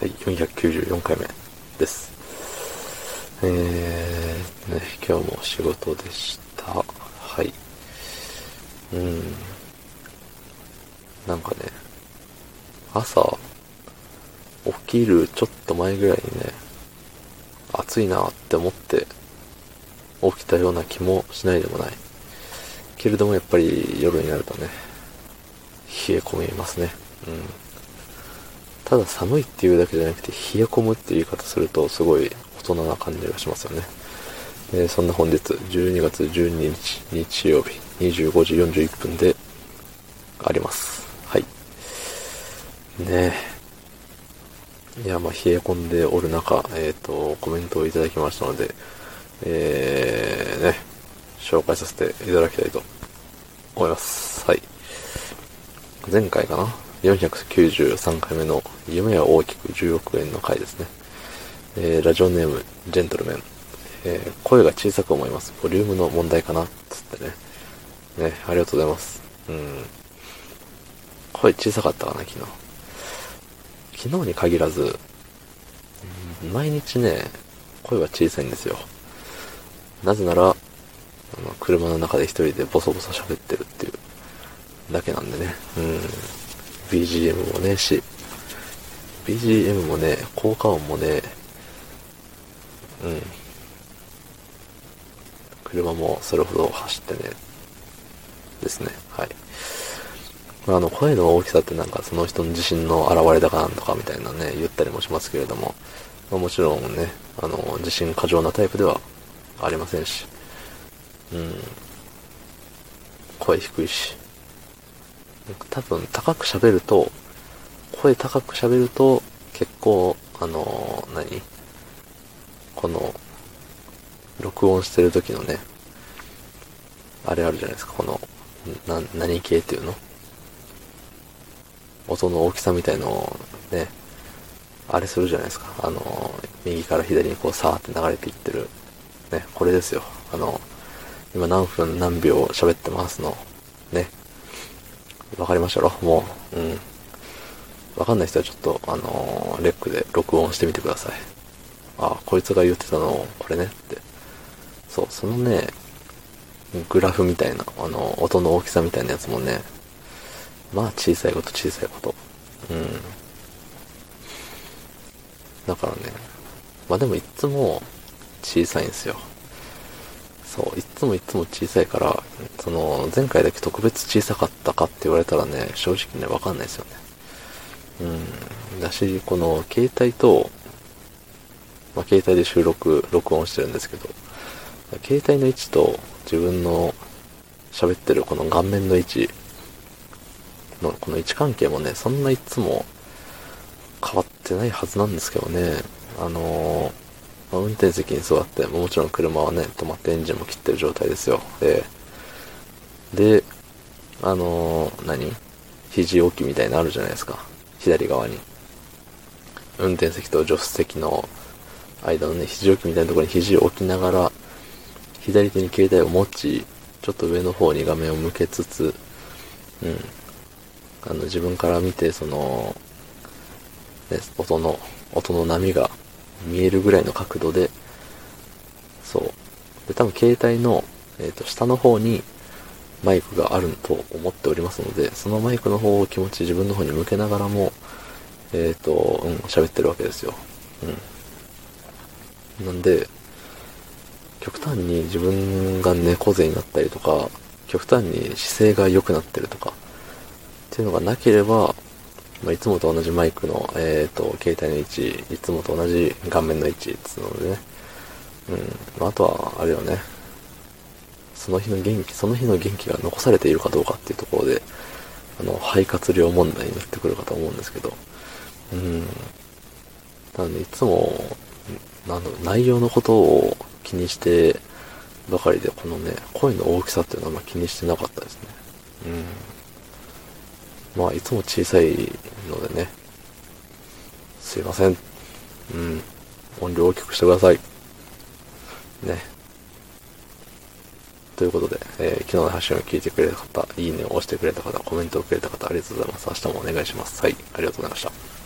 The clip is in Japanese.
はい、494回目です。えー、ね、今日も仕事でした。はい。うん。なんかね、朝、起きるちょっと前ぐらいにね、暑いなって思って起きたような気もしないでもない。けれどもやっぱり夜になるとね、冷え込みますね。うん。ただ寒いっていうだけじゃなくて、冷え込むっていう言い方すると、すごい大人な感じがしますよね。えー、そんな本日、12月12日、日曜日、25時41分であります。はい。ねえ。いや、まあ、冷え込んでおる中、えっ、ー、と、コメントをいただきましたので、えー、ね、紹介させていただきたいと思います。はい。前回かな493回目の夢は大きく10億円の回ですね。えー、ラジオネーム、ジェントルメン。えー、声が小さく思います。ボリュームの問題かなつってね。ね、ありがとうございます。うん。声小さかったかな、昨日。昨日に限らず、毎日ね、声は小さいんですよ。なぜなら、あの車の中で一人でボソボソ喋ってるっていうだけなんでね。うん。BGM もねし、BGM もね、効果音もね、うん。車もそれほど走ってね、ですね。はい。まあの、声の大きさってなんかその人の自信の表れだかなんとかみたいなね、言ったりもしますけれども、まあ、もちろんね、あの、自信過剰なタイプではありませんし、うん。声低いし、多分高く喋ると、声高く喋ると、結構、あのー、何？この、録音してる時のね、あれあるじゃないですか、この、な、何系っていうの？音の大きさみたいのをね、あれするじゃないですか。あの、右から左にこうさーって流れていってる。ね、これですよ。あの、今何分何秒喋ってますの？ね、わかりましたろ？もう、うん。わかんない人はちょっと、あのー、レックで録音してみてください。あ、こいつが言ってたの、これねって。そう、そのね、グラフみたいな、あの、音の大きさみたいなやつもね、まあ小さいこと小さいこと。うん。だからね、まあでもいつも小さいんですよ。そう、いつもいつも小さいから、その、前回だけ特別小さかったかって言われたらね、正直ね、わかんないですよね。うん。だし、この、携帯と、まあ、携帯で収録、録音してるんですけど、携帯の位置と自分の喋ってるこの顔面の位置のこの位置関係もね、そんないつも変わってないはずなんですけどね、あのーまあ、運転席に座って、もちろん車はね、止まってエンジンも切ってる状態ですよ。で、で、あのー、何？肘置きみたいなのあるじゃないですか。左側に。運転席と助手席の間のね、肘置きみたいなところに肘を置きながら、左手に携帯を持ち、ちょっと上の方に画面を向けつつ、うん。あの、自分から見て、その、ね、音の、音の波が見えるぐらいの角度で、そう。で、多分携帯の、えっ、ー、と、下の方にマイクがあると思っておりますので、そのマイクの方を気持ち自分の方に向けながらも、えっ、ー、と、うん、喋ってるわけですよ。うん。なんで、極端に自分が猫背になったりとか、極端に姿勢が良くなってるとか、っていうのがなければ、まあ、いつもと同じマイクの、えっ、ー、と、携帯の位置、いつもと同じ画面の位置つうのでね。うん。まあ、とは、あれよね。その日の元気、その日の元気が残されているかどうかっていうところで、あの、肺活量問題になってくるかと思うんですけど。うん。なので、いつも、なんだろう、内容のことを気にしてばかりで、このね、声の大きさっていうのはあんま気にしてなかったですね。うん。まあ、いつも小さいのでね、すいません。うん。音量大きくしてください。ね。ということで、えー、昨日の発信を聞いてくれた方、いいねを押してくれた方、コメントをくれた方、ありがとうございます。明日もお願いします。はい、ありがとうございました。